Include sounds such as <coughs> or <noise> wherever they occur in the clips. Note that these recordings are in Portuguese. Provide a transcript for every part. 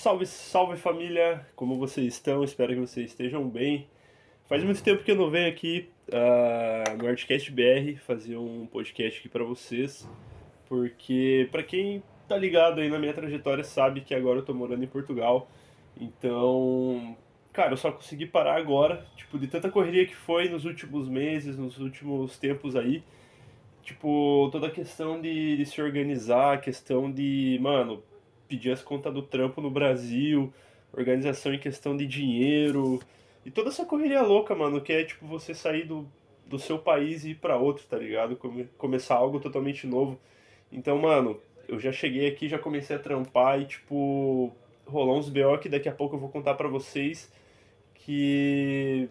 Salve, salve família! Como vocês estão? Espero que vocês estejam bem. Faz muito tempo que eu não venho aqui uh, no Artcast BR fazer um podcast aqui para vocês, porque para quem tá ligado aí na minha trajetória sabe que agora eu tô morando em Portugal. Então, cara, eu só consegui parar agora, tipo, de tanta correria que foi nos últimos meses, nos últimos tempos aí. Tipo, toda a questão de, de se organizar, a questão de, mano, pedir as contas do trampo no Brasil, organização em questão de dinheiro, e toda essa correria louca, mano, que é tipo você sair do, do seu país e ir para outro, tá ligado? Come, começar algo totalmente novo. Então, mano, eu já cheguei aqui, já comecei a trampar e, tipo, rolou uns BO que daqui a pouco eu vou contar para vocês que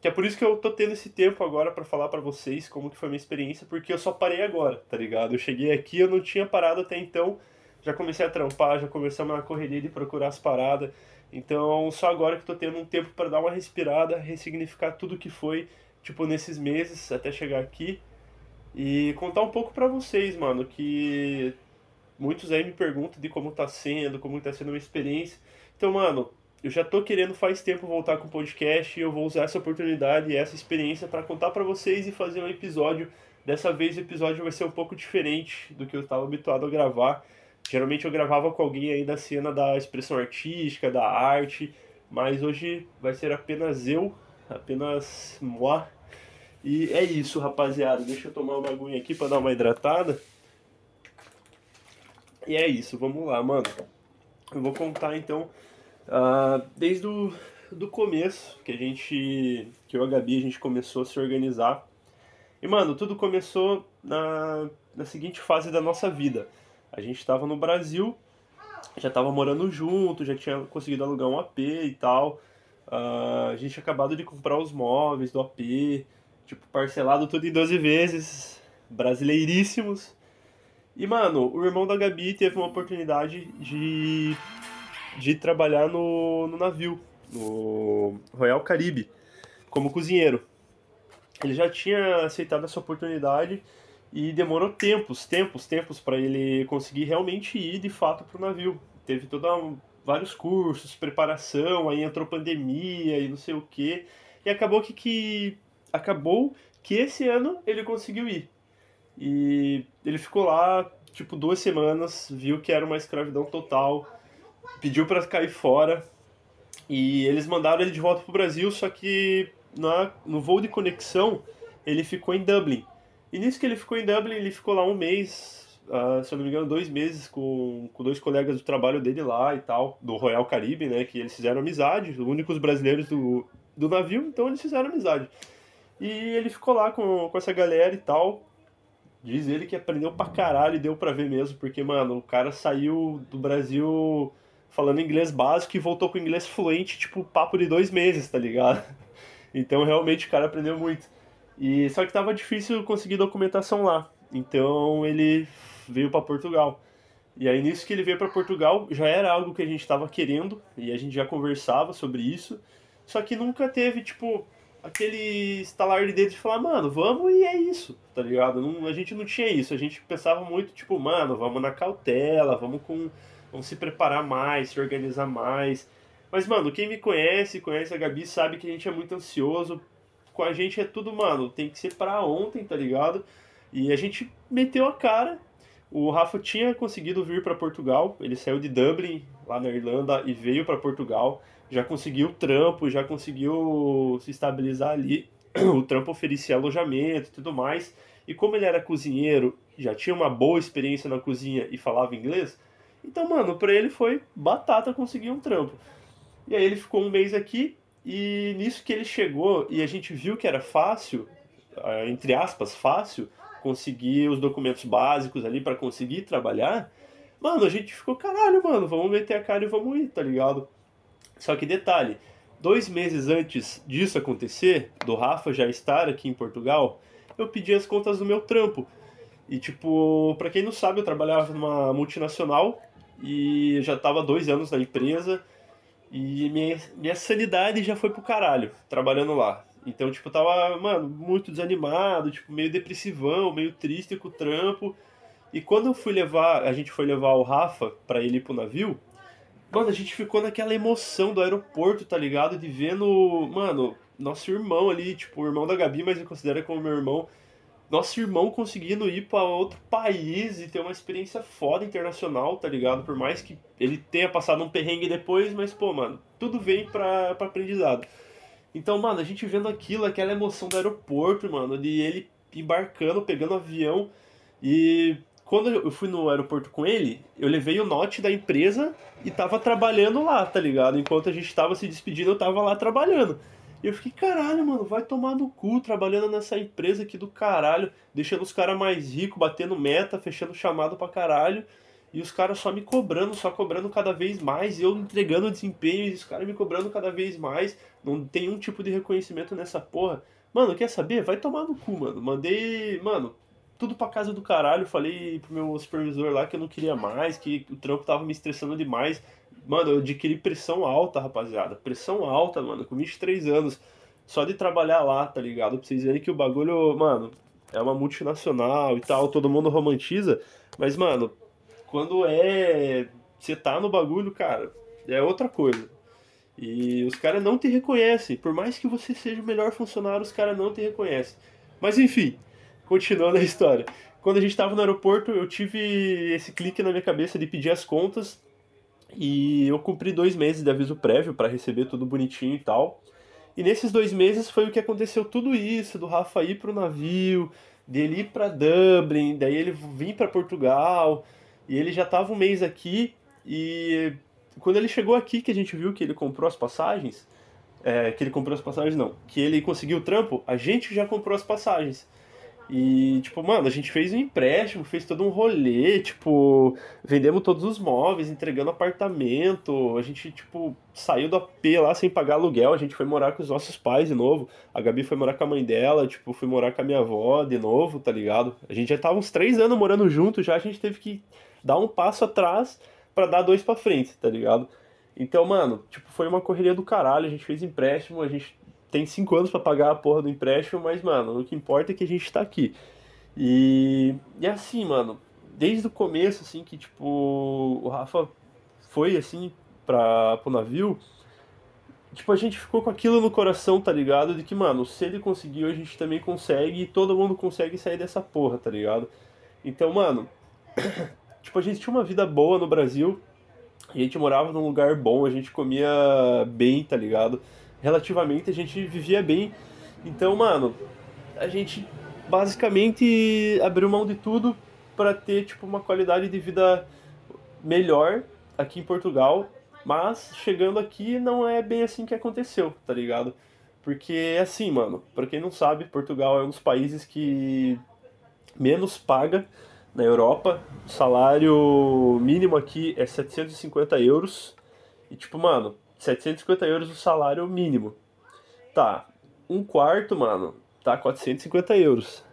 que é por isso que eu tô tendo esse tempo agora para falar para vocês como que foi a minha experiência, porque eu só parei agora, tá ligado? Eu cheguei aqui, eu não tinha parado até então, já comecei a trampar, já comecei uma correria de procurar as paradas. Então, só agora que tô tendo um tempo para dar uma respirada, ressignificar tudo que foi, tipo, nesses meses até chegar aqui e contar um pouco para vocês, mano, que muitos aí me perguntam de como tá sendo, como tá sendo a minha experiência. Então, mano, eu já tô querendo faz tempo voltar com o podcast e eu vou usar essa oportunidade e essa experiência para contar para vocês e fazer um episódio. Dessa vez o episódio vai ser um pouco diferente do que eu estava habituado a gravar. Geralmente eu gravava com alguém aí da cena da expressão artística, da arte, mas hoje vai ser apenas eu, apenas moi. E é isso, rapaziada. Deixa eu tomar uma aguinha aqui para dar uma hidratada. E é isso, vamos lá, mano. Eu vou contar então uh, desde o do começo que a gente, que eu e a Gabi, a gente começou a se organizar. E mano, tudo começou na, na seguinte fase da nossa vida. A gente estava no Brasil, já estava morando junto, já tinha conseguido alugar um AP e tal. Uh, a gente tinha acabado de comprar os móveis do AP, tipo, parcelado tudo em 12 vezes, brasileiríssimos. E, mano, o irmão da Gabi teve uma oportunidade de, de trabalhar no, no navio, no Royal Caribe, como cozinheiro. Ele já tinha aceitado essa oportunidade e demorou tempos, tempos, tempos para ele conseguir realmente ir de fato para o navio. Teve toda um, vários cursos, preparação, aí entrou pandemia e não sei o que. E acabou que, que acabou que esse ano ele conseguiu ir. E ele ficou lá, tipo, duas semanas, viu que era uma escravidão total, pediu para cair fora. E eles mandaram ele de volta pro Brasil, só que na, no voo de conexão ele ficou em Dublin. E nisso que ele ficou em Dublin, ele ficou lá um mês, uh, se eu não me engano, dois meses com, com dois colegas do trabalho dele lá e tal, do Royal Caribe, né? Que eles fizeram amizade, os únicos brasileiros do, do navio, então eles fizeram amizade. E ele ficou lá com, com essa galera e tal. Diz ele que aprendeu pra caralho e deu pra ver mesmo, porque, mano, o cara saiu do Brasil falando inglês básico e voltou com inglês fluente, tipo, papo de dois meses, tá ligado? <laughs> Então, realmente, o cara aprendeu muito. E só que tava difícil conseguir documentação lá. Então ele veio para Portugal. E aí nisso que ele veio para Portugal, já era algo que a gente estava querendo e a gente já conversava sobre isso. Só que nunca teve tipo aquele estalar de dedo de falar, mano, vamos e é isso, tá ligado? Não, a gente não tinha isso, a gente pensava muito, tipo, mano, vamos na cautela, vamos com. Vamos se preparar mais, se organizar mais. Mas, mano, quem me conhece, conhece a Gabi, sabe que a gente é muito ansioso com a gente é tudo, mano, tem que ser pra ontem, tá ligado? E a gente meteu a cara. O Rafa tinha conseguido vir para Portugal, ele saiu de Dublin, lá na Irlanda, e veio para Portugal. Já conseguiu trampo, já conseguiu se estabilizar ali. <clears throat> O trampo oferecia alojamento e tudo mais. E como ele era cozinheiro, já tinha uma boa experiência na cozinha e falava inglês, então, mano, pra ele foi batata conseguir um trampo. E aí ele ficou um mês aqui, e nisso que ele chegou e a gente viu que era fácil, ah, entre aspas, fácil, conseguir os documentos básicos ali para conseguir trabalhar, mano, a gente ficou, caralho, mano, vamos meter a cara e vamos ir, tá ligado? Só que detalhe, dois meses antes disso acontecer, do Rafa já estar aqui em Portugal, eu pedi as contas do meu trampo. E tipo, para quem não sabe, eu trabalhava numa multinacional e já estava dois anos na empresa e minha, minha sanidade já foi pro caralho, trabalhando lá. Então, tipo, eu tava, mano, muito desanimado, tipo, meio depressivão, meio triste com o trampo. E quando eu fui levar, a gente foi levar o Rafa para ele ir pro navio, Mano, a gente ficou naquela emoção do aeroporto, tá ligado? De vendo, mano, nosso irmão ali, tipo, o irmão da Gabi, mas eu considero como meu irmão. Nosso irmão conseguindo ir para outro país e ter uma experiência foda internacional, tá ligado? Por mais que ele tenha passado um perrengue depois, mas, pô, mano, tudo vem pra, pra aprendizado. Então, mano, a gente vendo aquilo, aquela emoção do aeroporto, mano, de ele embarcando, pegando avião. E quando eu fui no aeroporto com ele, eu levei o note da empresa e tava trabalhando lá, tá ligado? Enquanto a gente tava se despedindo, eu tava lá trabalhando. Eu fiquei, caralho, mano, vai tomar no cu trabalhando nessa empresa aqui do caralho, deixando os caras mais ricos, batendo meta, fechando chamado pra caralho. E os caras só me cobrando, só cobrando cada vez mais, e eu entregando desempenho, e os caras me cobrando cada vez mais. Não tem um tipo de reconhecimento nessa porra. Mano, quer saber? Vai tomar no cu, mano. Mandei, mano, tudo pra casa do caralho. Falei pro meu supervisor lá que eu não queria mais, que o trampo tava me estressando demais. Mano, eu adquiri pressão alta, rapaziada. Pressão alta, mano, com 23 anos. Só de trabalhar lá, tá ligado? Pra vocês verem que o bagulho, mano, é uma multinacional e tal, todo mundo romantiza. Mas, mano, quando é. Você tá no bagulho, cara, é outra coisa. E os caras não te reconhecem. Por mais que você seja o melhor funcionário, os caras não te reconhecem. Mas enfim, continuando a história. Quando a gente estava no aeroporto, eu tive esse clique na minha cabeça de pedir as contas. E eu cumpri dois meses de aviso prévio para receber tudo bonitinho e tal. E nesses dois meses foi o que aconteceu tudo isso, do Rafa ir pro navio, dele ir para Dublin, daí ele vir para Portugal, e ele já estava um mês aqui e quando ele chegou aqui, que a gente viu que ele comprou as passagens, é, que ele comprou as passagens não, que ele conseguiu o trampo, a gente já comprou as passagens. E, tipo, mano, a gente fez um empréstimo, fez todo um rolê, tipo, vendemos todos os móveis, entregando apartamento, a gente, tipo, saiu do AP lá sem pagar aluguel, a gente foi morar com os nossos pais de novo, a Gabi foi morar com a mãe dela, tipo, fui morar com a minha avó de novo, tá ligado? A gente já tava uns três anos morando junto, já a gente teve que dar um passo atrás para dar dois para frente, tá ligado? Então, mano, tipo, foi uma correria do caralho, a gente fez empréstimo, a gente tem cinco anos para pagar a porra do empréstimo, mas, mano, o que importa é que a gente tá aqui. E, e assim, mano, desde o começo, assim, que, tipo, o Rafa foi, assim, pra, pro navio, tipo, a gente ficou com aquilo no coração, tá ligado? De que, mano, se ele conseguiu, a gente também consegue e todo mundo consegue sair dessa porra, tá ligado? Então, mano, <coughs> tipo, a gente tinha uma vida boa no Brasil, a gente morava num lugar bom, a gente comia bem, tá ligado? Relativamente a gente vivia bem. Então, mano, a gente basicamente abriu mão de tudo para ter, tipo, uma qualidade de vida melhor aqui em Portugal. Mas chegando aqui não é bem assim que aconteceu, tá ligado? Porque assim, mano, pra quem não sabe, Portugal é um dos países que menos paga na Europa, o salário mínimo aqui é 750 euros. E tipo, mano, 750 euros o salário mínimo. Tá, um quarto, mano, tá 450 euros.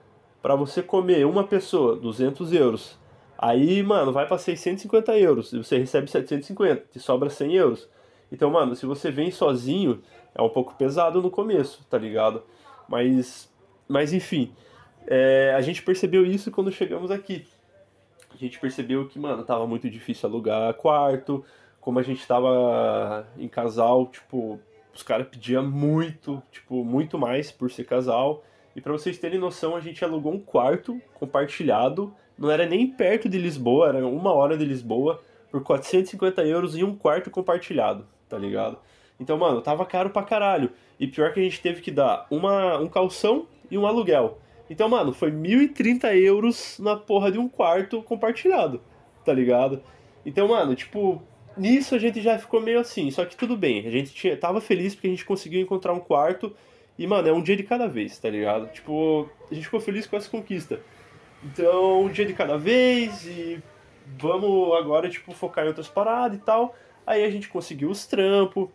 Pra você comer uma pessoa, 200 euros. Aí, mano, vai pra 650 euros. E você recebe 750, te sobra 100 euros. Então, mano, se você vem sozinho, é um pouco pesado no começo, tá ligado? Mas, mas enfim, é, a gente percebeu isso quando chegamos aqui a gente percebeu que, mano, tava muito difícil alugar quarto. Como a gente tava em casal, tipo, os caras pediam muito, tipo, muito mais por ser casal. E para vocês terem noção, a gente alugou um quarto compartilhado. Não era nem perto de Lisboa, era uma hora de Lisboa, por 450 euros e um quarto compartilhado, tá ligado? Então, mano, tava caro pra caralho. E pior que a gente teve que dar uma, um calção e um aluguel. Então, mano, foi 1.030 euros na porra de um quarto compartilhado, tá ligado? Então, mano, tipo, nisso a gente já ficou meio assim, só que tudo bem, a gente tinha, tava feliz porque a gente conseguiu encontrar um quarto e, mano, é um dia de cada vez, tá ligado? Tipo, a gente ficou feliz com essa conquista. Então, um dia de cada vez e vamos agora, tipo, focar em outras paradas e tal. Aí a gente conseguiu os trampos,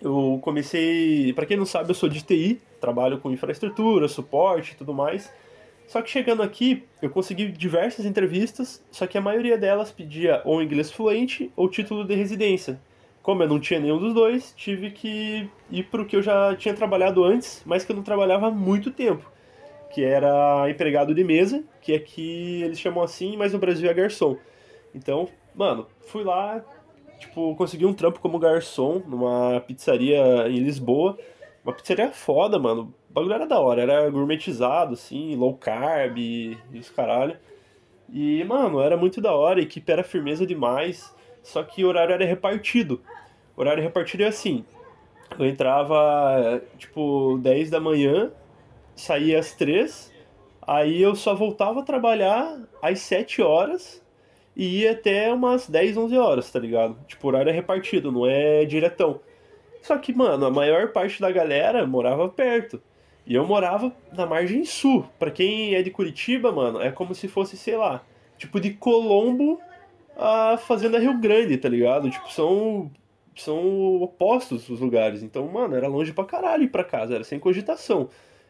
eu comecei, para quem não sabe, eu sou de TI, trabalho com infraestrutura, suporte e tudo mais. Só que chegando aqui, eu consegui diversas entrevistas, só que a maioria delas pedia ou inglês fluente ou título de residência. Como eu não tinha nenhum dos dois, tive que ir para o que eu já tinha trabalhado antes, mas que eu não trabalhava há muito tempo, que era empregado de mesa, que aqui eles chamam assim, mas no Brasil é garçom. Então, mano, fui lá, tipo, consegui um trampo como garçom numa pizzaria em Lisboa. Uma pizzaria foda, mano. O bagulho era da hora, era gourmetizado, assim, low carb e, os caralho. E, mano, era muito da hora, a equipe era firmeza demais, só que o horário era repartido. O horário repartido é assim, eu entrava, tipo, 10 da manhã, saía às 3, aí eu só voltava a trabalhar às 7 horas e ia até umas 10, 11 horas, tá ligado? Tipo, o horário é repartido, não é diretão. Só que, mano, a maior parte da galera morava perto. E eu morava na margem sul. Pra quem é de Curitiba, mano, é como se fosse, sei lá, tipo de Colombo a Fazenda Rio Grande, tá ligado? Tipo, são são opostos os lugares. Então, mano, era longe pra caralho ir pra casa, era sem cogitação.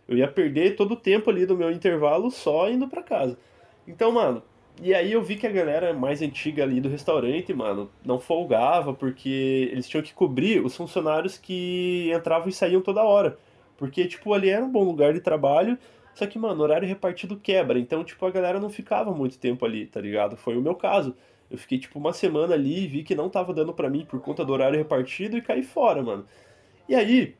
Eu ia perder todo o tempo ali do meu intervalo só indo pra casa. Então, mano, e aí eu vi que a galera mais antiga ali do restaurante, mano, não folgava porque eles tinham que cobrir os funcionários que entravam e saíam toda hora. Porque, tipo, ali era um bom lugar de trabalho, só que, mano, horário repartido quebra. Então, tipo, a galera não ficava muito tempo ali, tá ligado? Foi o meu caso. Eu fiquei, tipo, uma semana ali e vi que não tava dando para mim por conta do horário repartido e caí fora, mano. E aí,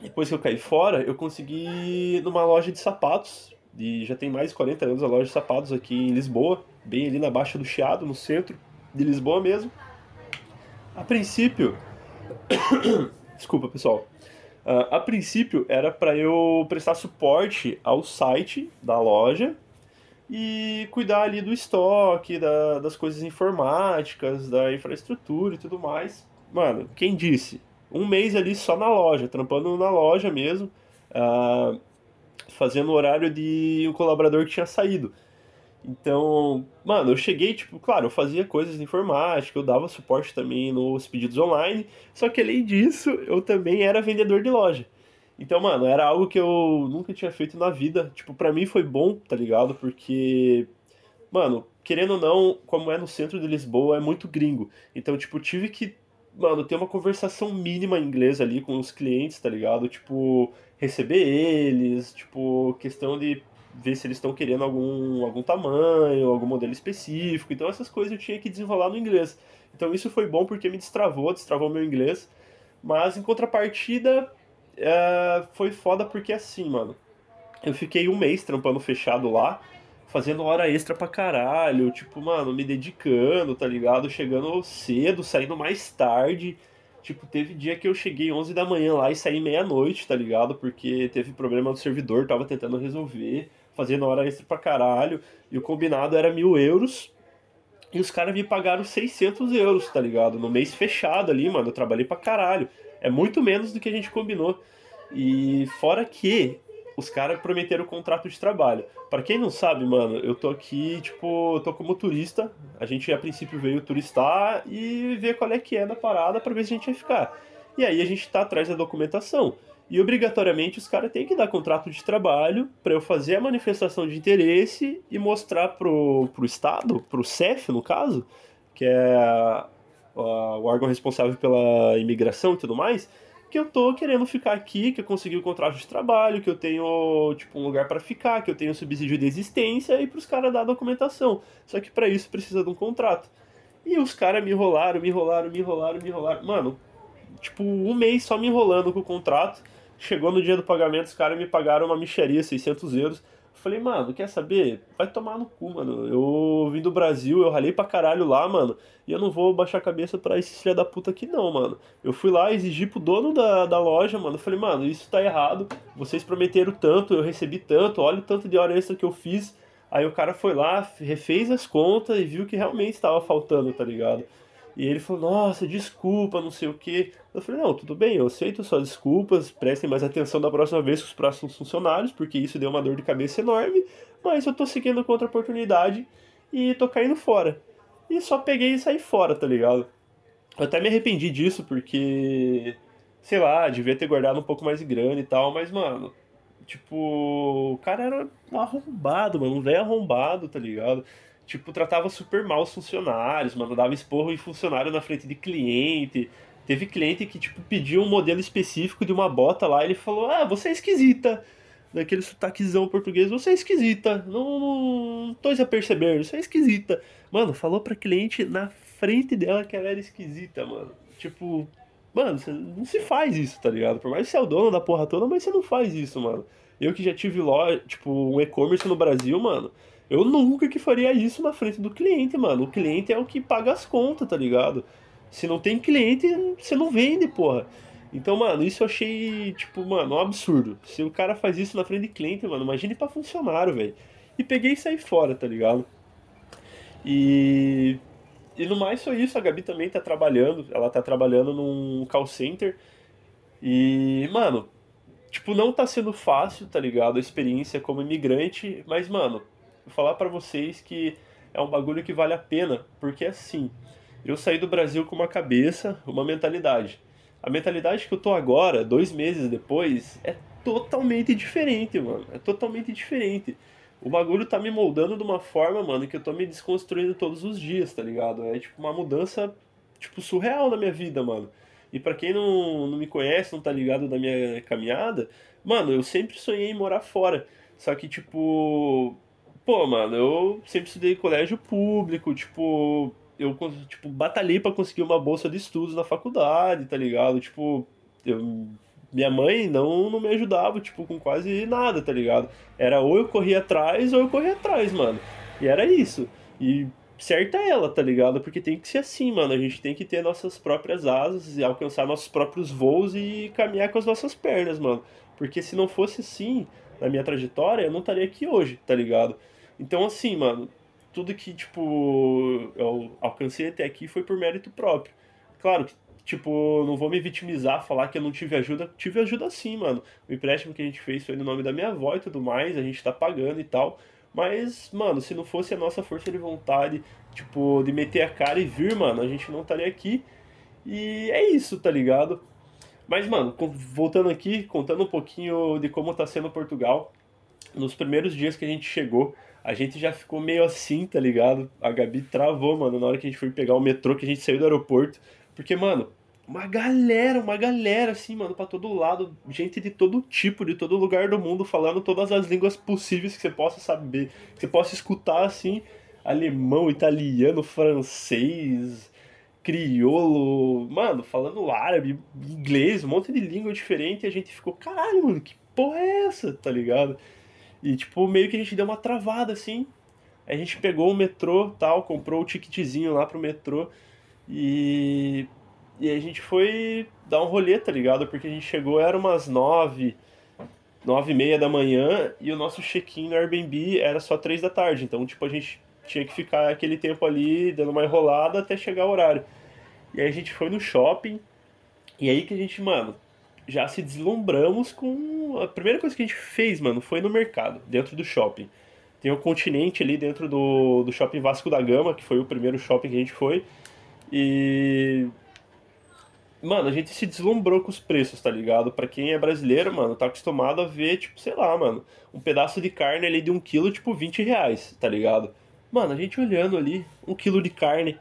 depois que eu caí fora, eu consegui numa loja de sapatos e já tem mais de 40 anos a loja de sapatos aqui em Lisboa, bem ali na Baixa do Chiado, no centro de Lisboa mesmo. A princípio. <coughs> Desculpa, pessoal. Uh, a princípio era para eu prestar suporte ao site da loja e cuidar ali do estoque, da, das coisas informáticas, da infraestrutura e tudo mais. Mano, quem disse? Um mês ali só na loja, trampando na loja mesmo. Uh, fazendo o horário de um colaborador que tinha saído. Então, mano, eu cheguei, tipo, claro, eu fazia coisas de informática, eu dava suporte também nos pedidos online, só que além disso, eu também era vendedor de loja. Então, mano, era algo que eu nunca tinha feito na vida. Tipo, pra mim foi bom, tá ligado? Porque, mano, querendo ou não, como é no centro de Lisboa, é muito gringo. Então, tipo, tive que, mano, ter uma conversação mínima em inglês ali com os clientes, tá ligado? Tipo, receber eles, tipo, questão de ver se eles estão querendo algum, algum tamanho, algum modelo específico. Então essas coisas eu tinha que desenrolar no inglês. Então isso foi bom porque me destravou, destravou meu inglês. Mas em contrapartida, é, foi foda porque assim, mano. Eu fiquei um mês trampando fechado lá, fazendo hora extra pra caralho, tipo, mano, me dedicando, tá ligado? Chegando cedo, saindo mais tarde. Tipo, teve dia que eu cheguei 11 da manhã lá e saí meia-noite, tá ligado? Porque teve problema no servidor, tava tentando resolver, fazendo hora extra pra caralho. E o combinado era mil euros. E os caras me pagaram 600 euros, tá ligado? No mês fechado ali, mano. Eu trabalhei pra caralho. É muito menos do que a gente combinou. E fora que os caras prometeram o contrato de trabalho. Para quem não sabe, mano, eu tô aqui, tipo, tô como turista. A gente a princípio veio turistar e ver qual é que é da parada para ver se a gente vai ficar. E aí a gente tá atrás da documentação. E obrigatoriamente os caras têm que dar contrato de trabalho para eu fazer a manifestação de interesse e mostrar pro, pro Estado, pro CEF no caso, que é a, a, o órgão responsável pela imigração e tudo mais, que eu tô querendo ficar aqui, que eu consegui o contrato de trabalho, que eu tenho, tipo, um lugar para ficar, que eu tenho subsídio de existência e pros caras dar a documentação. Só que para isso precisa de um contrato. E os caras me enrolaram, me enrolaram, me enrolaram, me enrolaram. Mano, tipo, um mês só me enrolando com o contrato. Chegou no dia do pagamento, os caras me pagaram uma micharia, 600 euros. Falei, mano, quer saber? Vai tomar no cu, mano. Eu vim do Brasil, eu ralei pra caralho lá, mano. E eu não vou baixar a cabeça pra esse filho da puta aqui, não, mano. Eu fui lá, exigi pro dono da, da loja, mano. Falei, mano, isso tá errado. Vocês prometeram tanto, eu recebi tanto. Olha o tanto de hora extra que eu fiz. Aí o cara foi lá, refez as contas e viu que realmente estava faltando, tá ligado? E ele falou, nossa, desculpa, não sei o que. Eu falei, não, tudo bem, eu aceito suas desculpas, prestem mais atenção da próxima vez com os próximos funcionários, porque isso deu uma dor de cabeça enorme, mas eu tô seguindo com outra oportunidade e tô caindo fora. E só peguei e saí fora, tá ligado? Eu até me arrependi disso, porque, sei lá, devia ter guardado um pouco mais de grana e tal, mas, mano, tipo, o cara era um arrombado, mano, um velho arrombado, tá ligado? Tipo, tratava super mal os funcionários, mano, dava esporro em funcionário na frente de cliente. Teve cliente que, tipo, pediu um modelo específico de uma bota lá, e ele falou, ah, você é esquisita. Daquele sotaquezão português, você é esquisita. Não, não, não tô a perceber, você é esquisita. Mano, falou pra cliente na frente dela que ela era esquisita, mano. Tipo, mano, você não se faz isso, tá ligado? Por mais que você é o dono da porra toda, mas você não faz isso, mano. Eu que já tive loja, tipo, um e-commerce no Brasil, mano, eu nunca que faria isso na frente do cliente, mano. O cliente é o que paga as contas, tá ligado? Se não tem cliente, você não vende, porra. Então, mano, isso eu achei, tipo, mano, um absurdo. Se o cara faz isso na frente de cliente, mano, imagine pra funcionário, velho. E peguei e saí fora, tá ligado? E. E no mais só isso, a Gabi também tá trabalhando. Ela tá trabalhando num call center. E, mano, tipo, não tá sendo fácil, tá ligado? A experiência como imigrante. Mas, mano, falar para vocês que é um bagulho que vale a pena. Porque assim, eu saí do Brasil com uma cabeça, uma mentalidade. A mentalidade que eu tô agora, dois meses depois, é totalmente diferente, mano. É totalmente diferente. O bagulho tá me moldando de uma forma, mano, que eu tô me desconstruindo todos os dias, tá ligado? É tipo uma mudança, tipo, surreal na minha vida, mano. E para quem não, não me conhece, não tá ligado da minha caminhada, mano, eu sempre sonhei em morar fora. Só que, tipo. Pô, mano, eu sempre estudei colégio público, tipo, eu, tipo, batalhei para conseguir uma bolsa de estudos na faculdade, tá ligado? Tipo, eu, minha mãe não, não me ajudava, tipo, com quase nada, tá ligado? Era ou eu corria atrás ou eu corria atrás, mano. E era isso. E certa ela, tá ligado? Porque tem que ser assim, mano. A gente tem que ter nossas próprias asas e alcançar nossos próprios voos e caminhar com as nossas pernas, mano. Porque se não fosse assim, na minha trajetória, eu não estaria aqui hoje, tá ligado? Então, assim, mano, tudo que, tipo, eu alcancei até aqui foi por mérito próprio. Claro que, tipo, não vou me vitimizar, falar que eu não tive ajuda. Tive ajuda sim, mano. O empréstimo que a gente fez foi no nome da minha avó e tudo mais, a gente tá pagando e tal. Mas, mano, se não fosse a nossa força de vontade, tipo, de meter a cara e vir, mano, a gente não estaria aqui. E é isso, tá ligado? Mas, mano, voltando aqui, contando um pouquinho de como tá sendo Portugal. Nos primeiros dias que a gente chegou, a gente já ficou meio assim, tá ligado? A Gabi travou, mano, na hora que a gente foi pegar o metrô, que a gente saiu do aeroporto. Porque, mano, uma galera, uma galera, assim, mano, pra todo lado, gente de todo tipo, de todo lugar do mundo, falando todas as línguas possíveis que você possa saber, que você possa escutar, assim, alemão, italiano, francês, crioulo, mano, falando árabe, inglês, um monte de língua diferente, e a gente ficou, caralho, mano, que porra é essa, tá ligado? E, tipo, meio que a gente deu uma travada, assim. A gente pegou o metrô, tal, comprou o ticketzinho lá pro metrô. E... E a gente foi dar um rolê, tá ligado? Porque a gente chegou, era umas nove, nove e meia da manhã. E o nosso check-in no Airbnb era só três da tarde. Então, tipo, a gente tinha que ficar aquele tempo ali, dando uma enrolada até chegar o horário. E aí a gente foi no shopping. E aí que a gente, mano, já se deslumbramos com. A primeira coisa que a gente fez, mano, foi no mercado, dentro do shopping. Tem o continente ali dentro do, do shopping Vasco da Gama, que foi o primeiro shopping que a gente foi. E. Mano, a gente se deslumbrou com os preços, tá ligado? Pra quem é brasileiro, mano, tá acostumado a ver, tipo, sei lá, mano, um pedaço de carne ali de um quilo, tipo, 20 reais, tá ligado? Mano, a gente olhando ali, um quilo de carne,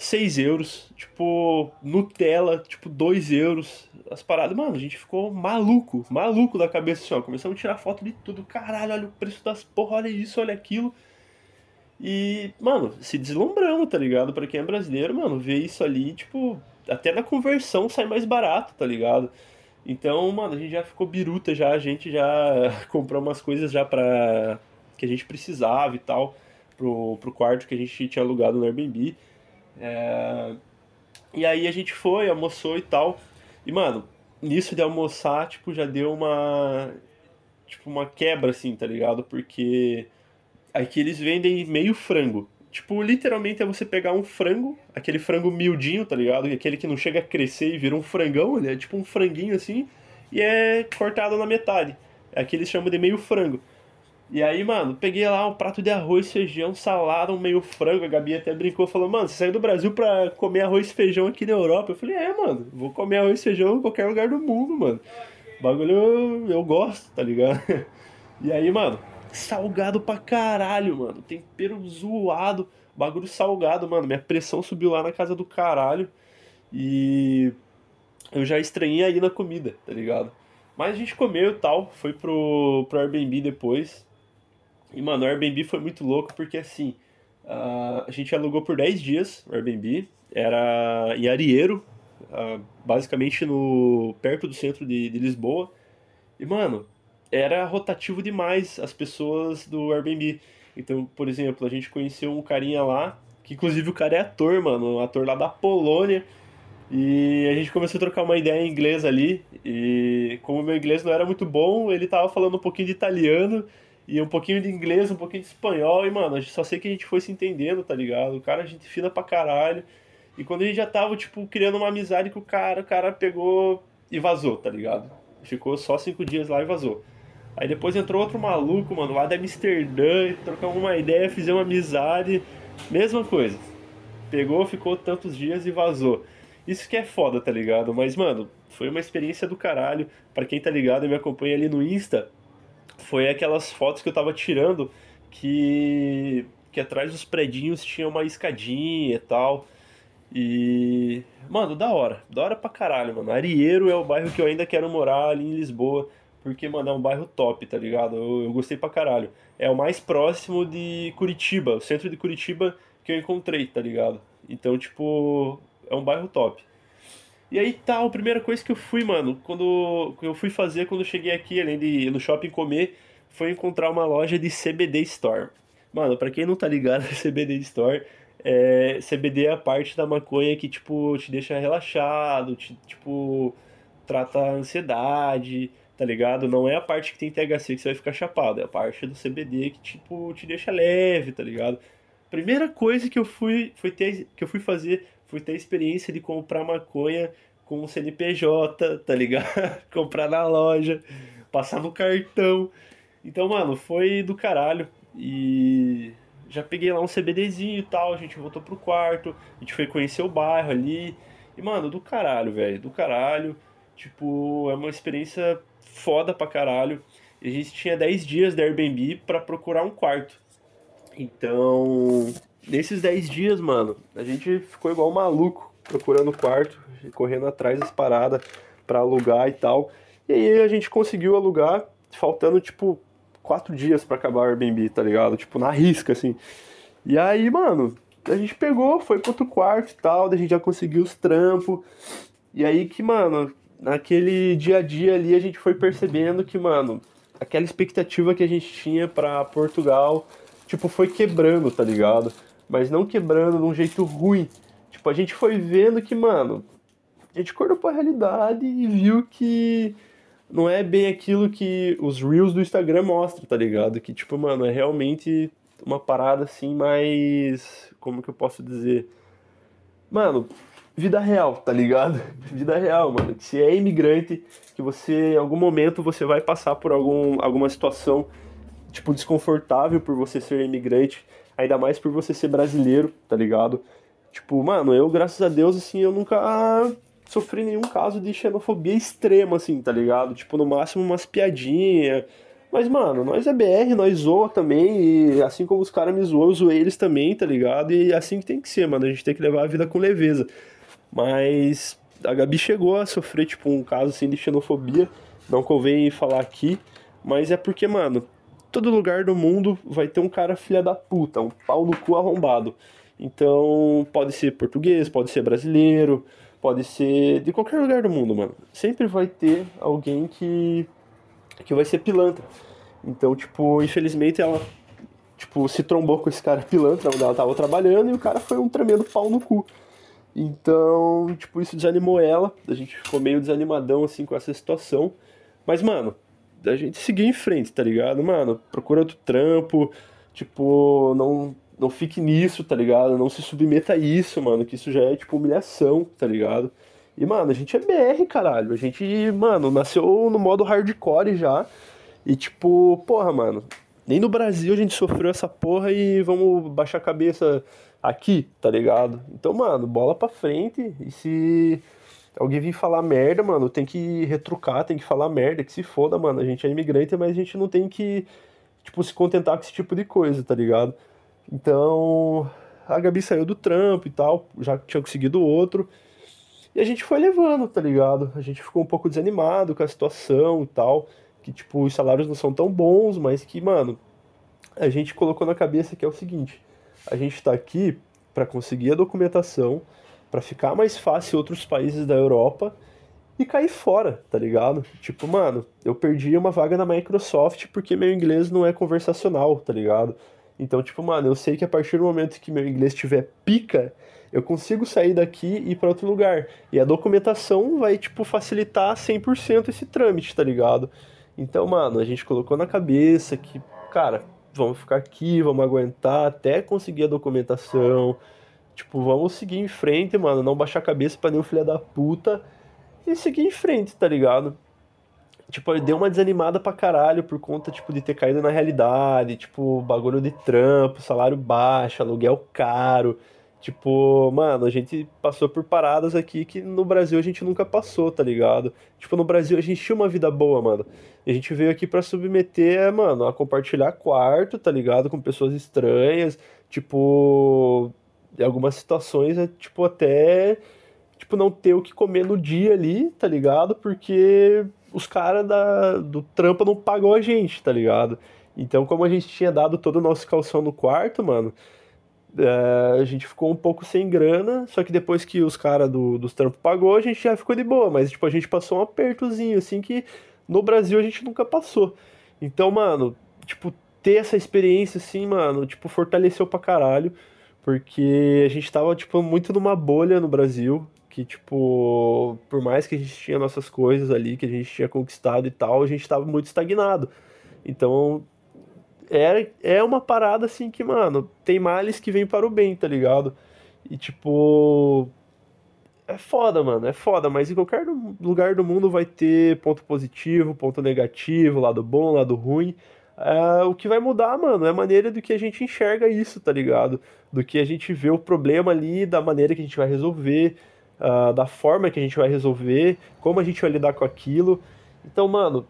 6 euros. Tipo, Nutella, tipo, 2 euros. As paradas, mano, a gente ficou maluco, maluco da cabeça assim, ó. Começamos a tirar foto de tudo. Caralho, olha o preço das porra, olha isso, olha aquilo. E, mano, se deslumbramos, tá ligado? Pra quem é brasileiro, mano, ver isso ali, tipo, até na conversão sai mais barato, tá ligado? Então, mano, a gente já ficou biruta já, a gente já <laughs> comprou umas coisas já pra. que a gente precisava e tal, pro, pro quarto que a gente tinha alugado no Airbnb. É... E aí a gente foi, almoçou e tal. E, mano, nisso de almoçar, tipo, já deu uma. Tipo, uma quebra, assim, tá ligado? Porque aqui eles vendem meio frango. Tipo, literalmente é você pegar um frango, aquele frango miudinho, tá ligado? Aquele que não chega a crescer e vira um frangão, ele é tipo um franguinho assim, e é cortado na metade. É aqui eles chamam de meio frango. E aí, mano, peguei lá um prato de arroz, feijão, salada, um meio frango. A Gabi até brincou, falou, mano, você saiu do Brasil pra comer arroz e feijão aqui na Europa? Eu falei, é, mano, vou comer arroz e feijão em qualquer lugar do mundo, mano. O bagulho eu, eu gosto, tá ligado? <laughs> E aí, mano, salgado pra caralho, mano. Tempero zoado, bagulho salgado, mano. Minha pressão subiu lá na casa do caralho. E eu já estranhei aí na comida, tá ligado? Mas a gente comeu e tal, foi pro, pro Airbnb depois. E, mano, o Airbnb foi muito louco porque, assim, Uh, a gente alugou por 10 dias o Airbnb. Era em Arieiro, uh, basicamente no perto do centro de, de Lisboa. E, mano, era rotativo demais as pessoas do Airbnb. Então, por exemplo, a gente conheceu um carinha lá, que inclusive o cara é ator, mano, um ator lá da Polônia. E a gente começou a trocar uma ideia em inglês ali. E como meu inglês não era muito bom, ele tava falando um pouquinho de italiano e um pouquinho de inglês, um pouquinho de espanhol. E, mano, só sei que a gente foi se entendendo, tá ligado? O cara, a gente fina pra caralho. E quando a gente já tava, tipo, criando uma amizade com o cara, o cara pegou e vazou, tá ligado? Ficou só cinco dias lá e vazou. Aí depois entrou outro maluco, mano, lá de Amsterdã, trocamos uma ideia, fizemos uma amizade, mesma coisa. Pegou, ficou tantos dias e vazou. Isso que é foda, tá ligado? Mas, mano, foi uma experiência do caralho. Pra quem tá ligado e me acompanha ali no Insta, foi aquelas fotos que eu tava tirando que, que atrás dos predinhos tinha uma escadinha e tal. E. Mano, da hora. Da hora pra caralho, mano. Arieiro é o bairro que eu ainda quero morar ali em Lisboa. Porque, mano, é um bairro top, tá ligado? Eu, eu gostei pra caralho. É o mais próximo de Curitiba, o centro de Curitiba que eu encontrei, tá ligado? Então, tipo, é um bairro top. E aí tá, a primeira coisa que eu fui, mano, quando eu fui fazer quando eu cheguei aqui, além de ir no shopping comer, foi encontrar uma loja de CBD Store. Mano, pra quem não tá ligado, <laughs> CBD Store é, CBD é a parte da maconha que, tipo, te deixa relaxado, te, tipo, trata a ansiedade, tá ligado? Não é a parte que tem THC que você vai ficar chapado, é a parte do CBD que, tipo, te deixa leve, tá ligado? Primeira coisa que eu fui, foi ter, que eu fui fazer foi ter a experiência de comprar maconha com o CNPJ, tá ligado? <laughs> comprar na loja, passar no cartão. Então, mano, foi do caralho. E já peguei lá um CBDzinho e tal, a gente voltou pro quarto, a gente foi conhecer o bairro ali. E, mano, do caralho, velho, do caralho. Tipo, é uma experiência foda pra caralho. E a gente tinha 10 dias de Airbnb para procurar um quarto. Então, nesses 10 dias, mano, a gente ficou igual um maluco procurando quarto, correndo atrás das paradas para alugar e tal. E aí a gente conseguiu alugar, faltando tipo quatro dias para acabar o Airbnb, tá ligado? Tipo, na risca, assim. E aí, mano, a gente pegou, foi pro outro quarto e tal, a gente já conseguiu os trampos. E aí que, mano, naquele dia a dia ali a gente foi percebendo que, mano, aquela expectativa que a gente tinha para Portugal, tipo, foi quebrando, tá ligado? Mas não quebrando de um jeito ruim. Tipo, a gente foi vendo que, mano, a gente acordou pra realidade e viu que não é bem aquilo que os Reels do Instagram mostram, tá ligado? Que, tipo, mano, é realmente uma parada assim mais. Como que eu posso dizer? Mano, vida real, tá ligado? <laughs> Vida real, mano. Que se é imigrante, que você, em algum momento, você vai passar por algum, alguma situação, tipo, desconfortável por você ser imigrante, ainda mais por você ser brasileiro, tá ligado? Tipo, mano, eu, graças a Deus, assim, eu nunca sofri nenhum caso de xenofobia extrema, assim, tá ligado? Tipo, no máximo umas piadinhas. Mas, mano, nós é BR, nós zoa também, e assim como os caras me zoam, eu zoei eles também, tá ligado? E é assim que tem que ser, mano, a gente tem que levar a vida com leveza. Mas a Gabi chegou a sofrer, tipo, um caso, assim, de xenofobia, não convém falar aqui, mas é porque, mano, todo lugar do mundo vai ter um cara filha da puta, um pau no cu arrombado. Então, pode ser português, pode ser brasileiro, pode ser de qualquer lugar do mundo, mano. Sempre vai ter alguém que que vai ser pilantra. Então, tipo, infelizmente ela tipo se trombou com esse cara <laughs> pilantra onde ela tava trabalhando e o cara foi um tremendo pau no cu. Então, tipo, isso desanimou ela, a gente ficou meio desanimadão assim com essa situação. Mas, mano, a gente seguiu em frente, tá ligado? Mano, procura outro trampo, tipo, não não fique nisso, tá ligado? Não se submeta a isso, mano, que isso já é, tipo, humilhação, tá ligado? E, mano, a gente é BR, caralho. A gente, mano, nasceu no modo hardcore já. E, tipo, porra, mano, nem no Brasil a gente sofreu essa porra e vamos baixar a cabeça aqui, tá ligado? Então, mano, bola pra frente. E se alguém vir falar merda, mano, tem que retrucar, tem que falar merda, que se foda, mano. A gente é imigrante, mas a gente não tem que, tipo, se contentar com esse tipo de coisa, tá ligado? Então, a Gabi saiu do trampo e tal, já tinha conseguido outro. E a gente foi levando, tá ligado? A gente ficou um pouco desanimado com a situação e tal. Que, tipo, os salários não são tão bons, mas que, mano, a gente colocou na cabeça que é o seguinte: a gente tá aqui para conseguir a documentação, para ficar mais fácil outros países da Europa e cair fora, tá ligado? Tipo, mano, eu perdi uma vaga na Microsoft porque meu inglês não é conversacional, tá ligado? Então, tipo, mano, eu sei que a partir do momento que meu inglês tiver pica, eu consigo sair daqui e ir para outro lugar. E a documentação vai, tipo, facilitar 100% esse trâmite, tá ligado? Então, mano, a gente colocou na cabeça que, cara, vamos ficar aqui, vamos aguentar até conseguir a documentação. Tipo, vamos seguir em frente, mano, não baixar a cabeça pra nenhum filho da puta e seguir em frente, tá ligado? Tipo, deu uma desanimada pra caralho por conta, tipo, de ter caído na realidade, tipo, bagulho de trampo, salário baixo, aluguel caro. Tipo, mano, a gente passou por paradas aqui que no Brasil a gente nunca passou, tá ligado? Tipo, no Brasil a gente tinha uma vida boa, mano. E a gente veio aqui para submeter, mano, a compartilhar quarto, tá ligado? Com pessoas estranhas. Tipo, em algumas situações é, tipo, até tipo, não ter o que comer no dia ali, tá ligado? Porque os caras do trampa não pagou a gente, tá ligado? Então, como a gente tinha dado todo o nosso calção no quarto, mano, é, a gente ficou um pouco sem grana, só que depois que os caras do, dos trampos pagou, a gente já ficou de boa, mas, tipo, a gente passou um apertozinho, assim, que no Brasil a gente nunca passou. Então, mano, tipo, ter essa experiência, assim, mano, tipo, fortaleceu pra caralho, porque a gente tava, tipo, muito numa bolha no Brasil, que, tipo, por mais que a gente tinha nossas coisas ali, que a gente tinha conquistado e tal, a gente tava muito estagnado. Então, é, é uma parada assim que, mano, tem males que vêm para o bem, tá ligado? E, tipo. É foda, mano, é foda, mas em qualquer lugar do mundo vai ter ponto positivo, ponto negativo, lado bom, lado ruim. É, o que vai mudar, mano, é a maneira do que a gente enxerga isso, tá ligado? Do que a gente vê o problema ali, da maneira que a gente vai resolver uh, da forma que a gente vai resolver, como a gente vai lidar com aquilo. Então, mano,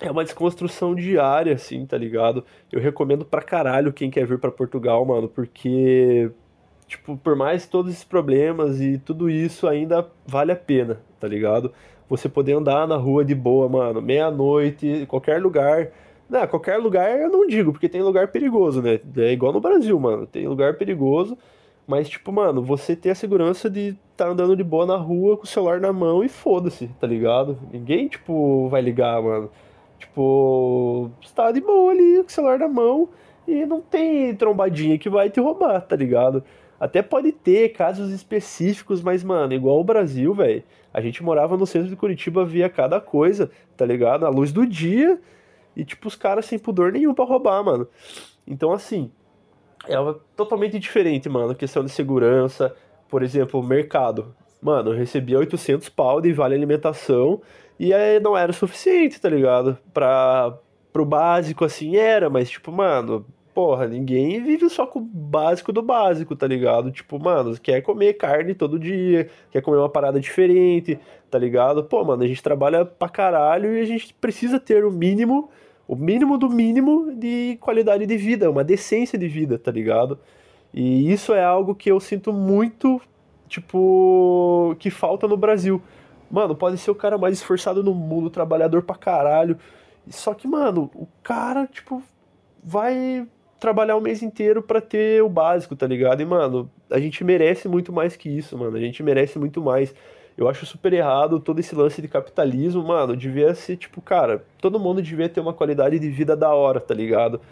é uma desconstrução diária, assim, tá ligado? Eu recomendo pra caralho quem quer vir para Portugal, mano, porque, tipo, por mais todos esses problemas e tudo isso, ainda vale a pena, tá ligado? Você poder andar na rua de boa, mano, meia-noite, qualquer lugar. Não, qualquer lugar eu não digo, porque tem lugar perigoso, né? É igual no Brasil, mano. Tem lugar perigoso, mas, tipo, mano, você ter a segurança de tá andando de boa na rua com o celular na mão e foda-se, tá ligado? Ninguém, tipo, vai ligar, mano. Tipo, você tá de boa ali com o celular na mão e não tem trombadinha que vai te roubar, tá ligado? Até pode ter casos específicos, mas, mano, igual o Brasil, velho. A gente morava no centro de Curitiba, via cada coisa, tá ligado? À luz do dia e, tipo, os caras sem pudor nenhum pra roubar, mano. Então, assim, é totalmente diferente, mano. Questão de segurança, por exemplo, mercado. Mano, eu recebia 800 pau de vale alimentação e aí não era suficiente, tá ligado? Pra, pro básico, assim, era, mas tipo, mano, porra, ninguém vive só com o básico do básico, tá ligado? Tipo, mano, quer comer carne todo dia, quer comer uma parada diferente, tá ligado? Pô, mano, a gente trabalha pra caralho e a gente precisa ter o mínimo o mínimo do mínimo de qualidade de vida, uma decência de vida, tá ligado? E isso é algo que eu sinto muito, tipo, que falta no Brasil. Mano, pode ser o cara mais esforçado no mundo, trabalhador pra caralho. Só que, mano, o cara, tipo, vai trabalhar o mês inteiro para ter o básico, tá ligado? E, mano, a gente merece muito mais que isso, mano. A gente merece muito mais. Eu acho super errado todo esse lance de capitalismo, mano. Devia ser, tipo, cara, todo mundo devia ter uma qualidade de vida da hora, tá ligado?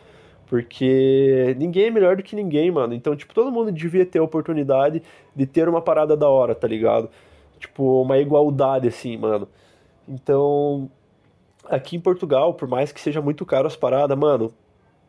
Porque ninguém é melhor do que ninguém, mano. Então, tipo, todo mundo devia ter a oportunidade de ter uma parada da hora, tá ligado? Tipo, uma igualdade, assim, mano. Então, aqui em Portugal, por mais que seja muito caro as paradas, mano,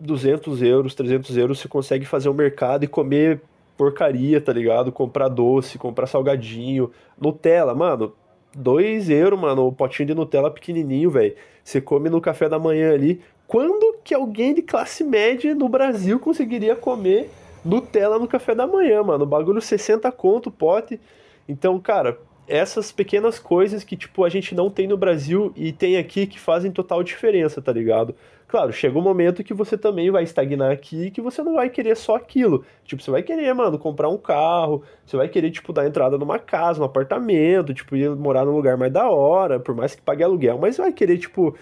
200 euros, 300 euros, você consegue fazer um mercado e comer porcaria, tá ligado? Comprar doce, comprar salgadinho. Nutella, mano, 2 euros, mano, o potinho de Nutella pequenininho, velho. Você come no café da manhã ali. Quando que alguém de classe média no Brasil conseguiria comer Nutella no café da manhã, mano? O bagulho 60 conto, pote. Então, cara, essas pequenas coisas que, tipo, a gente não tem no Brasil e tem aqui que fazem total diferença, tá ligado? Claro, chega um momento que você também vai estagnar aqui que você não vai querer só aquilo. Tipo, você vai querer, mano, comprar um carro, você vai querer, tipo, dar entrada numa casa, num apartamento, tipo, ir morar num lugar mais da hora, por mais que pague aluguel, mas vai querer, tipo,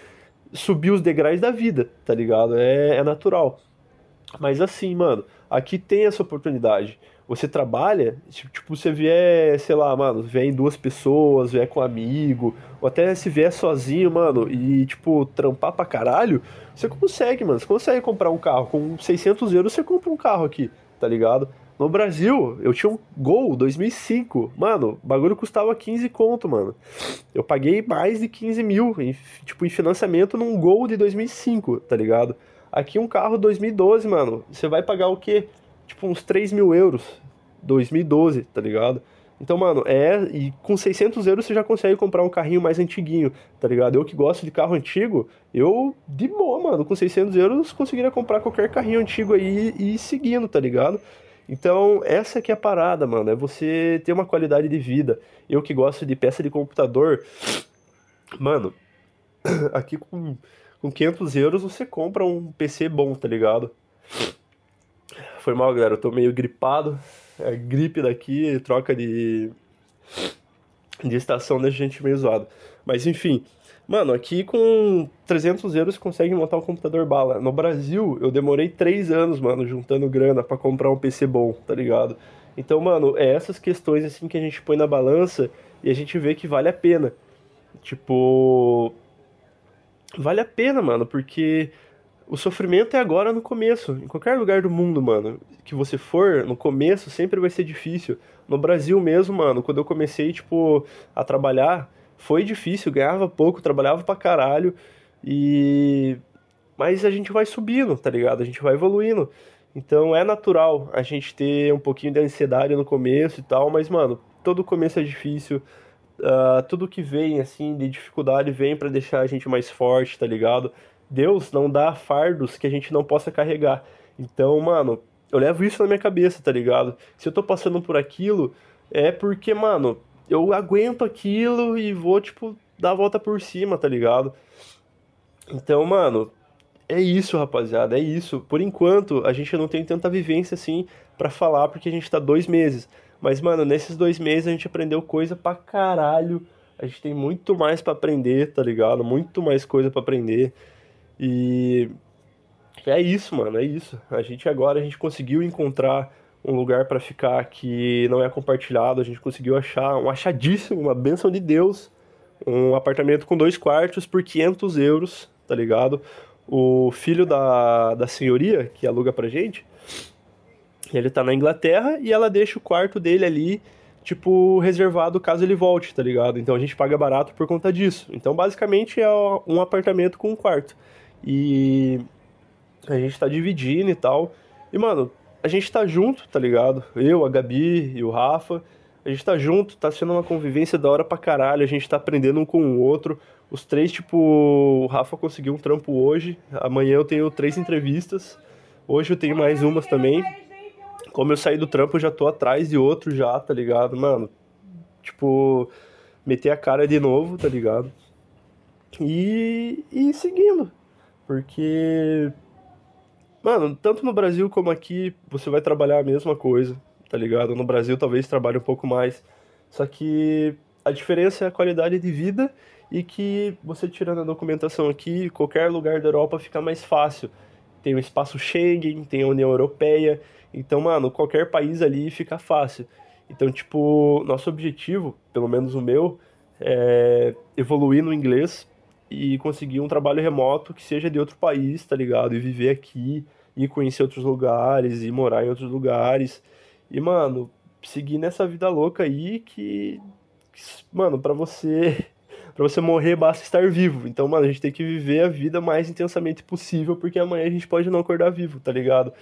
subir os degraus da vida, tá ligado? É, é natural. Mas assim, mano, aqui tem essa oportunidade. Você trabalha, tipo, você vier, sei lá, mano, vier em duas pessoas, vier com um amigo, ou até se vier sozinho, mano, e, tipo, trampar pra caralho, você consegue, mano. Você consegue comprar um carro. Com 600 euros você compra um carro aqui, tá ligado? No Brasil, eu tinha um Gol 2005. Mano, o bagulho custava 15 conto, mano. Eu paguei mais de 15 mil, em, tipo, em financiamento num Gol de 2005, tá ligado? Aqui um carro 2012, mano, você vai pagar o quê? Tipo, uns 3 mil euros. 2012, tá ligado? Então, mano, é. E com 600 euros você já consegue comprar um carrinho mais antiguinho, tá ligado? Eu que gosto de carro antigo, eu, de boa, mano, com 600 euros conseguiria comprar qualquer carrinho antigo aí e ir seguindo, tá ligado? Então, essa que é a parada, mano, é você ter uma qualidade de vida. Eu que gosto de peça de computador, mano, <clears throat> aqui com, com 500 euros você compra um PC bom, tá ligado? Foi mal, galera, eu tô meio gripado. A gripe daqui, troca de, de estação deixa a gente meio zoado. Mas enfim, Mano, aqui com 300 euros consegue montar um computador bala. No Brasil, eu demorei 3 anos, mano, juntando grana para comprar um PC bom, tá ligado? Então, mano, é essas questões assim que a gente põe na balança e a gente vê que vale a pena. Tipo, vale a pena, mano, porque o sofrimento é agora no começo. Em qualquer lugar do mundo, mano, que você for, no começo sempre vai ser difícil. No Brasil mesmo, mano, quando eu comecei, tipo, a trabalhar, foi difícil, ganhava pouco, trabalhava pra caralho e mas a gente vai subindo, tá ligado? A gente vai evoluindo. Então é natural a gente ter um pouquinho de ansiedade no começo e tal, mas mano, todo começo é difícil. Uh, tudo que vem assim de dificuldade vem para deixar a gente mais forte, tá ligado? Deus não dá fardos que a gente não possa carregar. Então, mano, eu levo isso na minha cabeça, tá ligado? Se eu tô passando por aquilo, é porque, mano, eu aguento aquilo e vou, tipo, dar a volta por cima, tá ligado? Então, mano, é isso, rapaziada, é isso. Por enquanto, a gente não tem tanta vivência assim para falar, porque a gente tá dois meses. Mas, mano, nesses dois meses a gente aprendeu coisa pra caralho. A gente tem muito mais para aprender, tá ligado? Muito mais coisa para aprender. E é isso, mano, é isso. A gente agora a gente conseguiu encontrar um lugar para ficar que não é compartilhado. A gente conseguiu achar um achadíssimo, uma benção de Deus, um apartamento com dois quartos por 500 euros, tá ligado? O filho da, da senhoria que aluga pra gente, ele tá na Inglaterra e ela deixa o quarto dele ali, tipo, reservado caso ele volte, tá ligado? Então a gente paga barato por conta disso. Então basicamente é um apartamento com um quarto. E a gente tá dividindo e tal. E, mano, a gente tá junto, tá ligado? Eu, a Gabi e o Rafa. A gente tá junto, tá sendo uma convivência da hora pra caralho, a gente tá aprendendo um com o outro. Os três, tipo, o Rafa conseguiu um trampo hoje, amanhã eu tenho três entrevistas, hoje eu tenho mais umas também. Como eu saí do trampo, eu já tô atrás de outro já, tá ligado? Mano, tipo, meter a cara de novo, tá ligado? E, e seguindo, porque Mano, tanto no Brasil como aqui, você vai trabalhar a mesma coisa, tá ligado? No Brasil talvez trabalhe um pouco mais. Só que a diferença é a qualidade de vida e que você tirando a documentação aqui, qualquer lugar da Europa fica mais fácil. Tem o espaço Schengen, tem a União Europeia. Então, mano, qualquer país ali fica fácil. Então, tipo, nosso objetivo, pelo menos o meu, é evoluir no inglês e conseguir um trabalho remoto que seja de outro país, tá ligado? E viver aqui, e conhecer outros lugares, e morar em outros lugares. E, mano, seguir nessa vida louca aí que, que mano, para você <laughs> para você morrer basta estar vivo. Então, mano, a gente tem que viver a vida mais intensamente possível, porque amanhã a gente pode não acordar vivo, tá ligado?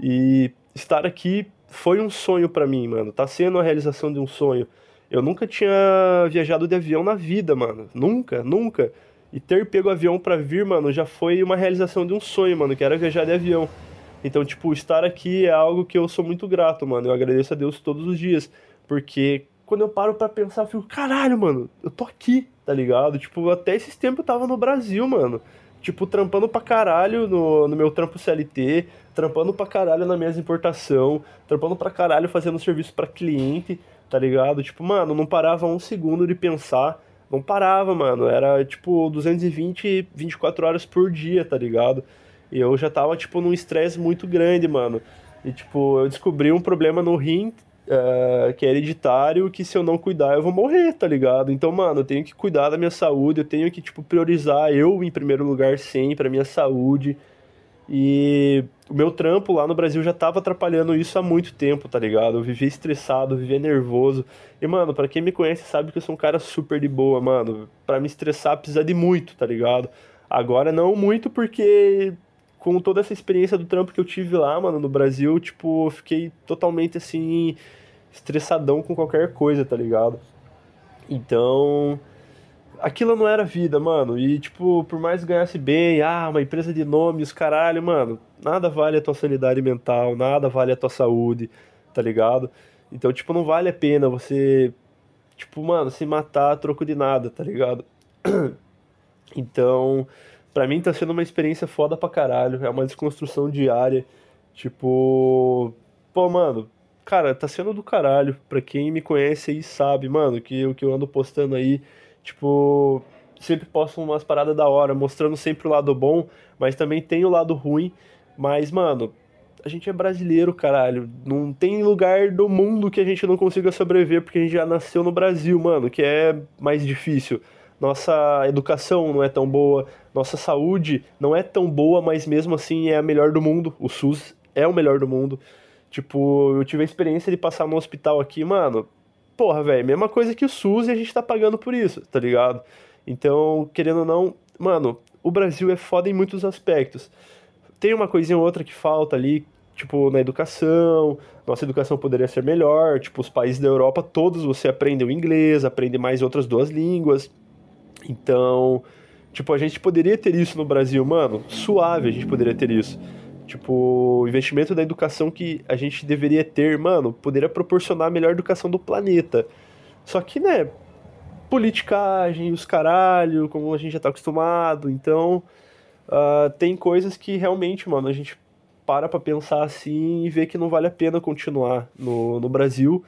E estar aqui foi um sonho para mim, mano. Tá sendo a realização de um sonho. Eu nunca tinha viajado de avião na vida, mano. Nunca, nunca. E ter pego avião para vir, mano, já foi uma realização de um sonho, mano, que era viajar de avião. Então, tipo, estar aqui é algo que eu sou muito grato, mano. Eu agradeço a Deus todos os dias. Porque quando eu paro para pensar, eu fico, caralho, mano, eu tô aqui, tá ligado? Tipo, até esses tempos eu tava no Brasil, mano. Tipo, trampando pra caralho no, no meu trampo CLT, trampando pra caralho na minhas importação, trampando pra caralho fazendo serviço para cliente, tá ligado? Tipo, mano, não parava um segundo de pensar não parava, mano. Era tipo 220, 24 horas por dia, tá ligado? E eu já tava, tipo, num estresse muito grande, mano. E, tipo, eu descobri um problema no rim, uh, que é hereditário, que se eu não cuidar eu vou morrer, tá ligado? Então, mano, eu tenho que cuidar da minha saúde, eu tenho que, tipo, priorizar eu em primeiro lugar sempre, a minha saúde. E o meu trampo lá no Brasil já tava atrapalhando isso há muito tempo, tá ligado? Eu vivia estressado, eu vivia nervoso. E, mano, para quem me conhece sabe que eu sou um cara super de boa, mano. Para me estressar precisa de muito, tá ligado? Agora não muito porque com toda essa experiência do trampo que eu tive lá, mano, no Brasil, tipo, eu fiquei totalmente assim estressadão com qualquer coisa, tá ligado? Então, aquilo não era vida, mano. E, tipo, por mais ganhasse bem, ah, uma empresa de nome, os caralho, mano, nada vale a tua sanidade mental, nada vale a tua saúde, tá ligado? Então, tipo, não vale a pena você, tipo, mano, se matar a troco de nada, tá ligado? <clears throat> Então, pra mim tá sendo uma experiência foda pra caralho. É uma desconstrução diária. Tipo, pô, mano, cara, tá sendo do caralho. Pra quem me conhece aí sabe, mano, que o que eu ando postando aí Tipo, sempre posto umas paradas da hora, mostrando sempre o lado bom, mas também tem o lado ruim. Mas, mano, a gente é brasileiro, caralho. Não tem lugar do mundo que a gente não consiga sobreviver porque a gente já nasceu no Brasil, mano, que é mais difícil. Nossa educação não é tão boa, nossa saúde não é tão boa, mas mesmo assim é a melhor do mundo. O SUS é o melhor do mundo. Tipo, eu tive a experiência de passar no hospital aqui, mano porra, velho, mesma coisa que o SUS e a gente tá pagando por isso, tá ligado? Então, querendo ou não, mano, o Brasil é foda em muitos aspectos. Tem uma coisinha ou outra que falta ali, tipo, na educação, nossa educação poderia ser melhor, tipo, os países da Europa todos você aprende o inglês, aprende mais outras duas línguas. Então, tipo, a gente poderia ter isso no Brasil, mano, suave a gente poderia ter isso. Tipo, o investimento da educação que a gente deveria ter, mano, poderia proporcionar a melhor educação do planeta. Só que, né, politicagem, os caralho, como a gente já tá acostumado, então uh, tem coisas que realmente, mano, a gente para pra pensar assim e vê que não vale a pena continuar no, no Brasil,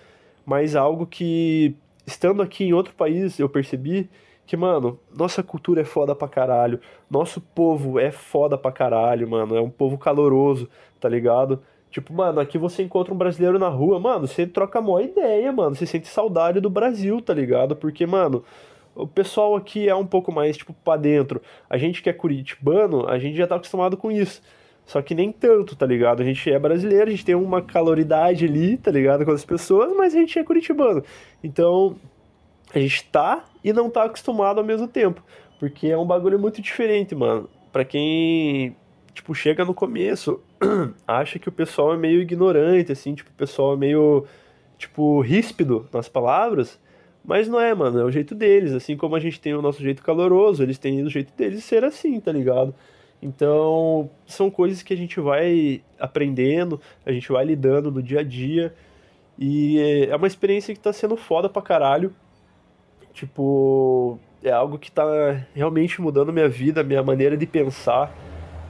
mas algo que, estando aqui em outro país, eu percebi que, mano, nossa cultura é foda pra caralho. Nosso povo é foda pra caralho, mano. É um povo caloroso, tá ligado? Tipo, mano, aqui você encontra um brasileiro na rua, mano, você troca a maior ideia, mano. Você sente saudade do Brasil, tá ligado? Porque, mano, o pessoal aqui é um pouco mais, tipo, pra dentro. A gente que é curitibano, a gente já tá acostumado com isso. Só que nem tanto, tá ligado? A gente é brasileiro, a gente tem uma caloridade ali, tá ligado? Com as pessoas, mas a gente é curitibano. Então, a gente tá e não tá acostumado ao mesmo tempo. Porque é um bagulho muito diferente, mano. Pra quem, tipo, chega no começo, <clears throat> acha que o pessoal é meio ignorante, assim, tipo, o pessoal é meio, tipo, ríspido nas palavras. Mas não é, mano, é o jeito deles. Assim como a gente tem o nosso jeito caloroso, eles têm o jeito deles de ser assim, tá ligado? Então, são coisas que a gente vai aprendendo, a gente vai lidando no dia a dia. E é uma experiência que tá sendo foda pra caralho. Tipo, é algo que tá realmente mudando minha vida, minha maneira de pensar.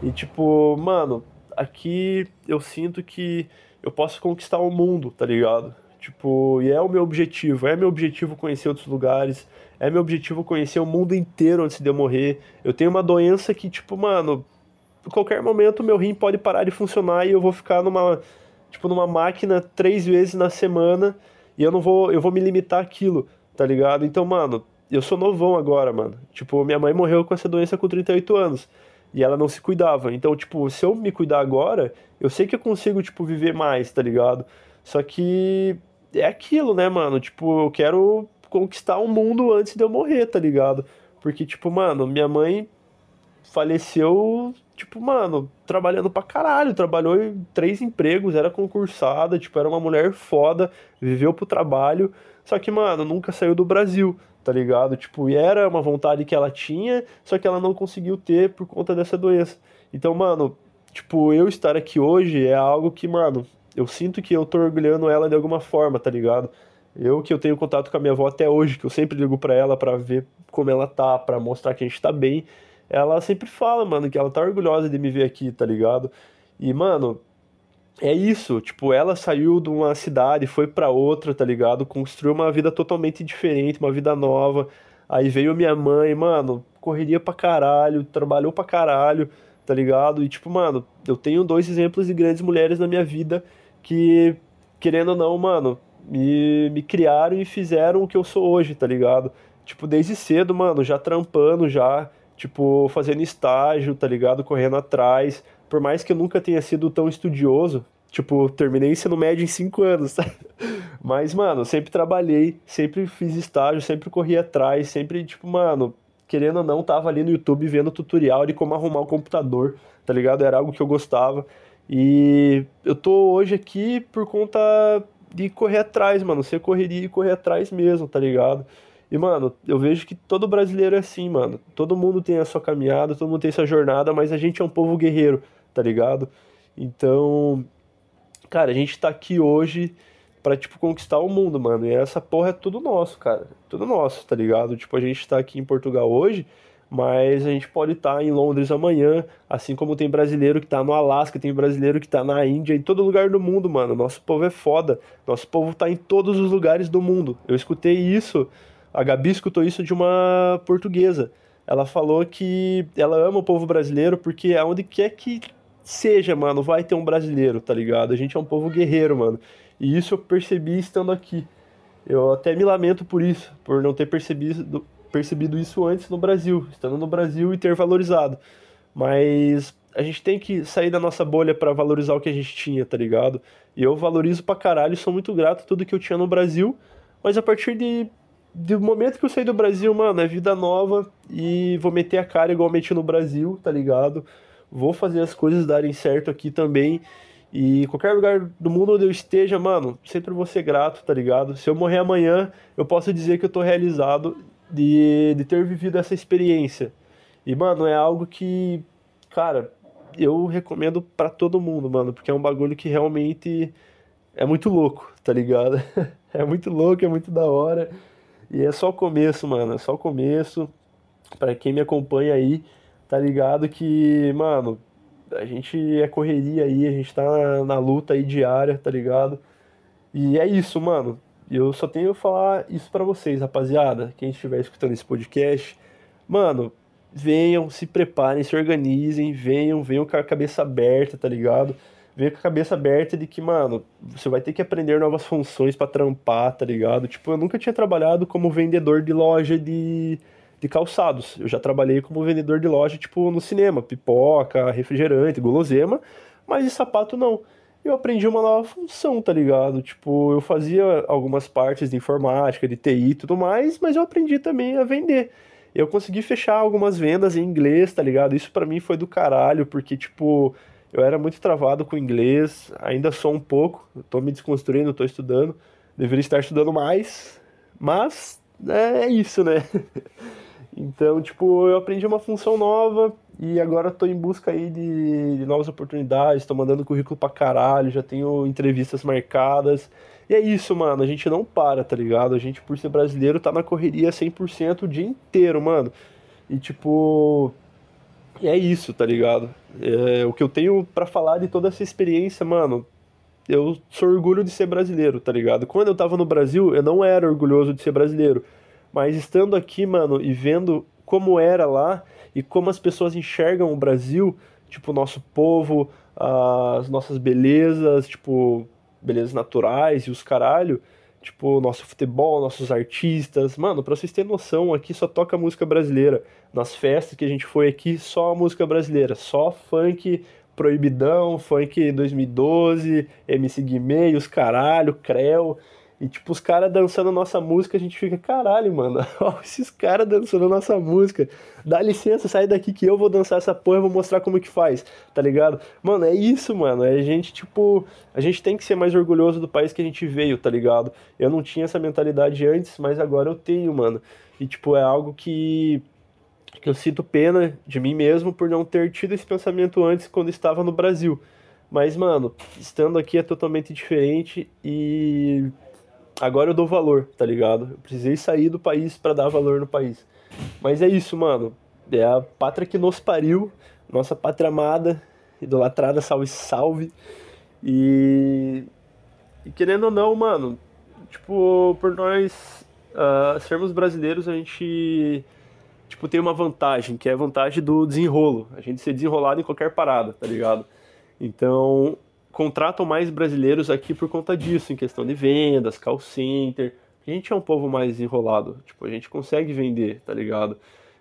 E tipo, mano, aqui eu sinto que eu posso conquistar o mundo, tá ligado? Tipo, e é o meu objetivo, é meu objetivo conhecer outros lugares, é meu objetivo conhecer o mundo inteiro antes de eu morrer. Eu tenho uma doença que, tipo, mano, em qualquer momento meu rim pode parar de funcionar e eu vou ficar numa, tipo, numa máquina três vezes na semana e eu não vou, eu vou me limitar àquilo tá ligado? Então, mano, eu sou novão agora, mano. Tipo, minha mãe morreu com essa doença com 38 anos. E ela não se cuidava. Então, tipo, se eu me cuidar agora, eu sei que eu consigo, tipo, viver mais, tá ligado? Só que é aquilo, né, mano? Tipo, eu quero conquistar o mundo antes de eu morrer, tá ligado? Porque, tipo, mano, minha mãe faleceu, tipo, mano, trabalhando pra caralho. Trabalhou em três empregos, era concursada, tipo, era uma mulher foda, viveu pro trabalho. Só que, mano, nunca saiu do Brasil, tá ligado? Tipo, e era uma vontade que ela tinha, só que ela não conseguiu ter por conta dessa doença. Então, mano, tipo, eu estar aqui hoje é algo que, mano, eu sinto que eu tô orgulhando ela de alguma forma, tá ligado? Eu que eu tenho contato com a minha avó até hoje, que eu sempre ligo para ela para ver como ela tá, para mostrar que a gente tá bem. Ela sempre fala, mano, que ela tá orgulhosa de me ver aqui, tá ligado? E, mano, é isso, tipo, ela saiu de uma cidade, foi para outra, tá ligado? Construiu uma vida totalmente diferente, uma vida nova. Aí veio minha mãe, mano, correria pra caralho, trabalhou pra caralho, tá ligado? E tipo, mano, eu tenho dois exemplos de grandes mulheres na minha vida que, querendo ou não, mano, me, me criaram e fizeram o que eu sou hoje, tá ligado? Tipo, desde cedo, mano, já trampando, já, tipo, fazendo estágio, tá ligado? Correndo atrás. Por mais que eu nunca tenha sido tão estudioso, tipo, terminei ensino médio em cinco anos, <laughs> tá? Mas, mano, sempre trabalhei, sempre fiz estágio, sempre corri atrás, sempre, tipo, mano, querendo ou não, tava ali no YouTube vendo tutorial de como arrumar o computador, tá ligado? Era algo que eu gostava. E eu tô hoje aqui por conta de correr atrás, mano. Ser correria e correr atrás mesmo, tá ligado? E, mano, eu vejo que todo brasileiro é assim, mano. Todo mundo tem a sua caminhada, todo mundo tem sua jornada, mas a gente é um povo guerreiro, tá ligado? Então, cara, a gente tá aqui hoje pra, tipo, conquistar o mundo, mano. E essa porra é tudo nosso, cara. Tudo nosso, tá ligado? Tipo, a gente tá aqui em Portugal hoje, mas a gente pode estar tá em Londres amanhã, assim como tem brasileiro que tá no Alasca, tem brasileiro que tá na Índia, em todo lugar do mundo, mano. Nosso povo é foda. Nosso povo tá em todos os lugares do mundo. Eu escutei isso, a Gabi escutou isso de uma portuguesa. Ela falou que ela ama o povo brasileiro porque aonde quer que seja, mano, vai ter um brasileiro, tá ligado? A gente é um povo guerreiro, mano. E isso eu percebi estando aqui. Eu até me lamento por isso, por não ter percebido, percebido isso antes no Brasil, estando no Brasil e ter valorizado. Mas a gente tem que sair da nossa bolha para valorizar o que a gente tinha, tá ligado? E eu valorizo pra caralho, sou muito grato a tudo que eu tinha no Brasil, mas a partir de do momento que eu saí do Brasil, mano, é vida nova e vou meter a cara igual meti no Brasil, tá ligado? Vou fazer as coisas darem certo aqui também e qualquer lugar do mundo onde eu esteja, mano, sempre vou ser grato, tá ligado? Se eu morrer amanhã, eu posso dizer que eu tô realizado de, de ter vivido essa experiência. E, mano, é algo que, cara, eu recomendo para todo mundo, mano, porque é um bagulho que realmente é muito louco, tá ligado? <laughs> é muito louco, é muito da hora. E é só o começo, mano, é só o começo. Para quem me acompanha aí, tá ligado que, mano, a gente é correria aí, a gente tá na, na luta aí diária, tá ligado? E é isso, mano. Eu só tenho a falar isso para vocês, rapaziada. Quem estiver escutando esse podcast, mano, venham, se preparem, se organizem, venham, venham com a cabeça aberta, tá ligado? Venham com a cabeça aberta de que, mano, você vai ter que aprender novas funções para trampar, tá ligado? Tipo, eu nunca tinha trabalhado como vendedor de loja de de calçados. Eu já trabalhei como vendedor de loja, tipo, no cinema, pipoca, refrigerante, gulosema, mas de sapato não. Eu aprendi uma nova função, tá ligado? Tipo, eu fazia algumas partes de informática, de TI e tudo mais, mas eu aprendi também a vender. Eu consegui fechar algumas vendas em inglês, tá ligado? Isso para mim foi do caralho, porque, tipo, eu era muito travado com inglês, ainda sou um pouco, tô me desconstruindo, tô estudando, deveria estar estudando mais, mas é, é isso, né? <laughs> Então, tipo, eu aprendi uma função nova e agora tô em busca aí de, de novas oportunidades, tô mandando currículo pra caralho, já tenho entrevistas marcadas. E é isso, mano, a gente não para, tá ligado? A gente, por ser brasileiro, tá na correria 100% o dia inteiro, mano. E, tipo, é isso, tá ligado? É, o que eu tenho para falar de toda essa experiência, mano, eu sou orgulho de ser brasileiro, tá ligado? Quando eu tava no Brasil, eu não era orgulhoso de ser brasileiro. Mas estando aqui, mano, e vendo como era lá e como as pessoas enxergam o Brasil, tipo, o nosso povo, as nossas belezas, tipo, belezas naturais e os caralho, tipo, nosso futebol, nossos artistas. Mano, pra vocês terem noção, aqui só toca música brasileira. Nas festas que a gente foi aqui, só música brasileira, só funk proibidão, funk 2012, MC Guimê, os caralho, Creu. E, tipo, os caras dançando nossa música, a gente fica, caralho, mano, <laughs> ó, esses caras dançando nossa música. Dá licença, sai daqui que eu vou dançar essa porra e vou mostrar como que faz, tá ligado? Mano, é isso, mano. É a gente, tipo, a gente tem que ser mais orgulhoso do país que a gente veio, tá ligado? Eu não tinha essa mentalidade antes, mas agora eu tenho, mano. E, tipo, é algo que que eu sinto pena de mim mesmo por não ter tido esse pensamento antes quando estava no Brasil. Mas, mano, estando aqui é totalmente diferente e agora eu dou valor, tá ligado? Eu precisei sair do país para dar valor no país. Mas é isso, mano. É a pátria que nos pariu, nossa pátria amada, idolatrada, salve, salve. E, e querendo ou não, mano, tipo, por nós uh, sermos brasileiros, a gente tipo, tem uma vantagem, que é a vantagem do desenrolo. A gente ser desenrolado em qualquer parada, tá ligado? Então, contratam mais brasileiros aqui por conta disso, em questão de vendas, call center. A gente é um povo mais enrolado, tipo, a gente consegue vender, tá ligado?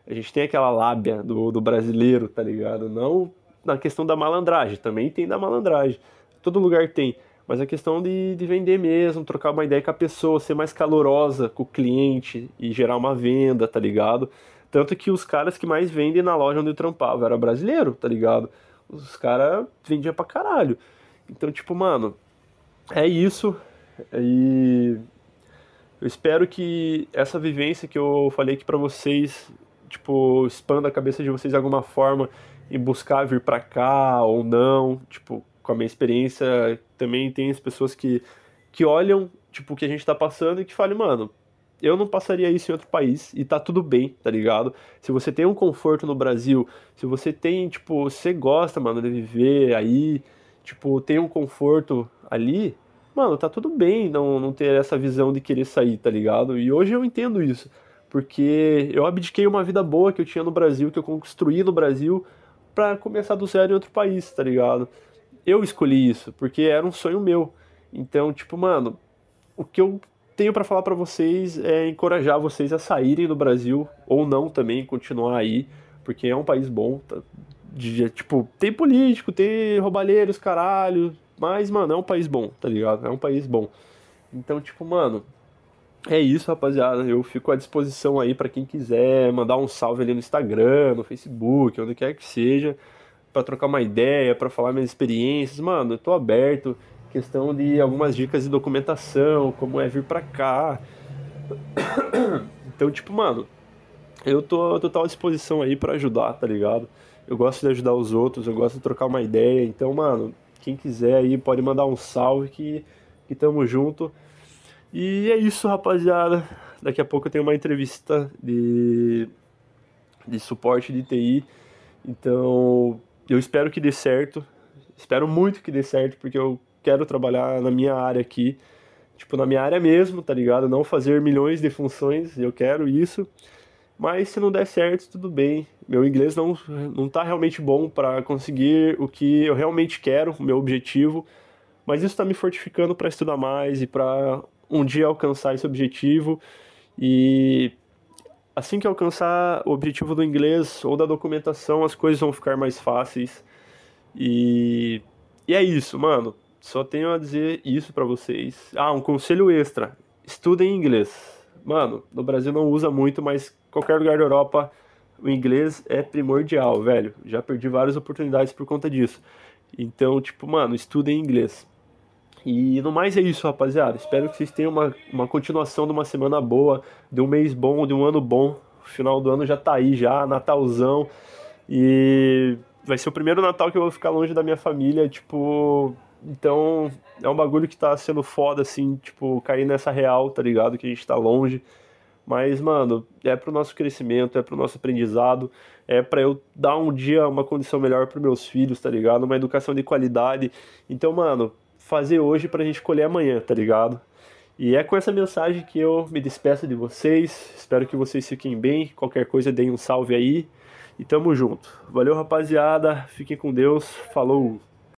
A gente tem aquela lábia do, do brasileiro, tá ligado? Não na questão da malandragem, também tem da malandragem. Todo lugar tem. Mas a questão de, de vender mesmo, trocar uma ideia com a pessoa, ser mais calorosa com o cliente e gerar uma venda, tá ligado? Tanto que os caras que mais vendem na loja onde eu trampava era brasileiro, tá ligado? Os caras vendiam pra caralho. Então, tipo, mano, é isso. E eu espero que essa vivência que eu falei aqui pra vocês, tipo, expanda a cabeça de vocês de alguma forma e buscar vir para cá ou não, tipo, com a minha experiência, também tem as pessoas que, que olham, tipo, o que a gente tá passando e que falam, mano, eu não passaria isso em outro país e tá tudo bem, tá ligado? Se você tem um conforto no Brasil, se você tem, tipo, você gosta, mano, de viver aí, tipo, tem um conforto ali, mano, tá tudo bem não, não ter essa visão de querer sair, tá ligado? E hoje eu entendo isso, porque eu abdiquei uma vida boa que eu tinha no Brasil, que eu construí no Brasil, para começar do zero em outro país, tá ligado? Eu escolhi isso, porque era um sonho meu. Então, tipo, mano, o que eu tenho para falar para vocês é encorajar vocês a saírem do Brasil, ou não também, continuar aí, porque é um país bom, tá? De, tipo, tem político, tem roubalheiros, caralho, mas, mano, é um país bom, tá ligado? É um país bom. Então, tipo, mano, é isso, rapaziada. Eu fico à disposição aí para quem quiser mandar um salve ali no Instagram, no Facebook, onde quer que seja, para trocar uma ideia, para falar minhas experiências. Mano, eu tô aberto. Questão de algumas dicas de documentação, como é vir pra cá. <coughs> Então, tipo, mano, eu tô à total disposição aí para ajudar, tá ligado? Eu gosto de ajudar os outros, eu gosto de trocar uma ideia. Então, mano, quem quiser aí pode mandar um salve que, que tamo junto. E é isso, rapaziada. Daqui a pouco eu tenho uma entrevista de, de suporte de TI. Então, eu espero que dê certo. Espero muito que dê certo, porque eu quero trabalhar na minha área aqui. Tipo, na minha área mesmo, tá ligado? Não fazer milhões de funções, eu quero isso. Mas se não der certo, tudo bem. Meu inglês não, não tá realmente bom para conseguir o que eu realmente quero, o meu objetivo. Mas isso está me fortificando para estudar mais e para um dia alcançar esse objetivo e assim que alcançar o objetivo do inglês ou da documentação, as coisas vão ficar mais fáceis. E, e é isso, mano. Só tenho a dizer isso para vocês. Ah, um conselho extra: estudem inglês. Mano, no Brasil não usa muito, mas qualquer lugar da Europa o inglês é primordial, velho. Já perdi várias oportunidades por conta disso. Então, tipo, mano, estudem inglês. E no mais é isso, rapaziada. Espero que vocês tenham uma, uma continuação de uma semana boa, de um mês bom, de um ano bom. O final do ano já tá aí, já, Natalzão. E vai ser o primeiro Natal que eu vou ficar longe da minha família, tipo. Então, é um bagulho que tá sendo foda, assim, tipo, cair nessa real, tá ligado? Que a gente tá longe. Mas, mano, é pro nosso crescimento, é pro nosso aprendizado, é para eu dar um dia uma condição melhor pros meus filhos, tá ligado? Uma educação de qualidade. Então, mano, fazer hoje pra gente colher amanhã, tá ligado? E é com essa mensagem que eu me despeço de vocês. Espero que vocês fiquem bem. Qualquer coisa, deem um salve aí. E tamo junto. Valeu, rapaziada. Fiquem com Deus. Falou!